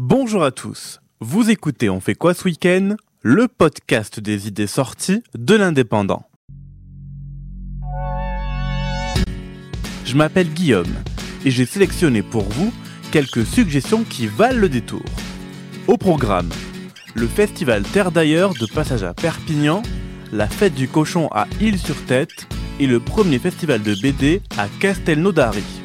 Bonjour à tous. Vous écoutez On fait quoi ce week-end? Le podcast des idées sorties de l'indépendant. Je m'appelle Guillaume et j'ai sélectionné pour vous quelques suggestions qui valent le détour. Au programme, le festival Terre d'ailleurs de passage à Perpignan, la fête du cochon à Île-sur-Tête et le premier festival de BD à Castelnaudary.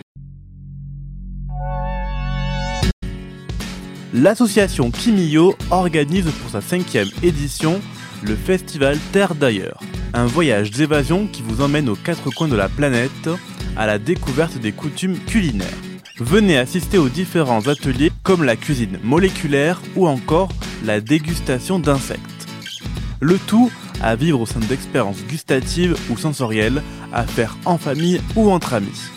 L'association Kimio organise pour sa cinquième édition le festival Terre d'ailleurs, un voyage d'évasion qui vous emmène aux quatre coins de la planète à la découverte des coutumes culinaires. Venez assister aux différents ateliers comme la cuisine moléculaire ou encore la dégustation d'insectes. Le tout à vivre au sein d'expériences gustatives ou sensorielles à faire en famille ou entre amis.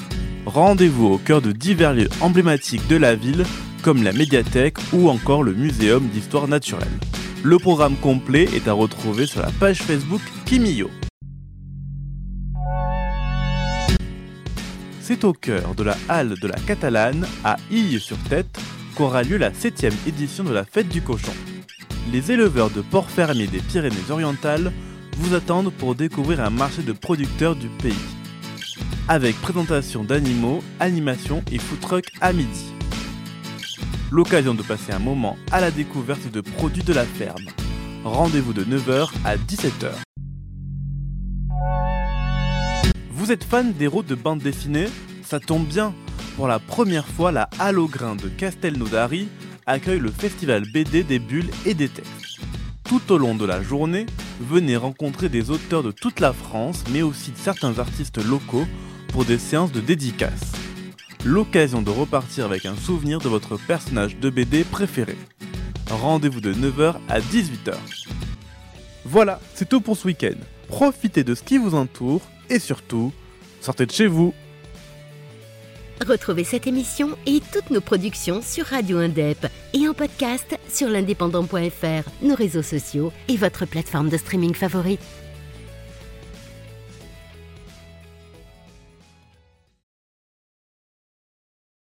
Rendez-vous au cœur de divers lieux emblématiques de la ville comme la médiathèque ou encore le muséum d'histoire naturelle. Le programme complet est à retrouver sur la page Facebook Kimio. C'est au cœur de la halle de la Catalane, à Ille-sur-Tête, qu'aura lieu la 7 édition de la Fête du Cochon. Les éleveurs de porcs fermiers des Pyrénées-Orientales vous attendent pour découvrir un marché de producteurs du pays. Avec présentation d'animaux, animation et food truck à midi l'occasion de passer un moment à la découverte de produits de la ferme. Rendez-vous de 9h à 17h. Vous êtes fan d'héros de bande dessinée? Ça tombe bien Pour la première fois, la Halograin de Castelnaudary accueille le festival BD des bulles et des textes. Tout au long de la journée, venez rencontrer des auteurs de toute la France, mais aussi certains artistes locaux pour des séances de dédicaces l'occasion de repartir avec un souvenir de votre personnage de BD préféré. Rendez-vous de 9h à 18h. Voilà, c'est tout pour ce week-end. Profitez de ce qui vous entoure et surtout, sortez de chez vous. Retrouvez cette émission et toutes nos productions sur Radio Indep et en podcast sur l'indépendant.fr, nos réseaux sociaux et votre plateforme de streaming favorite.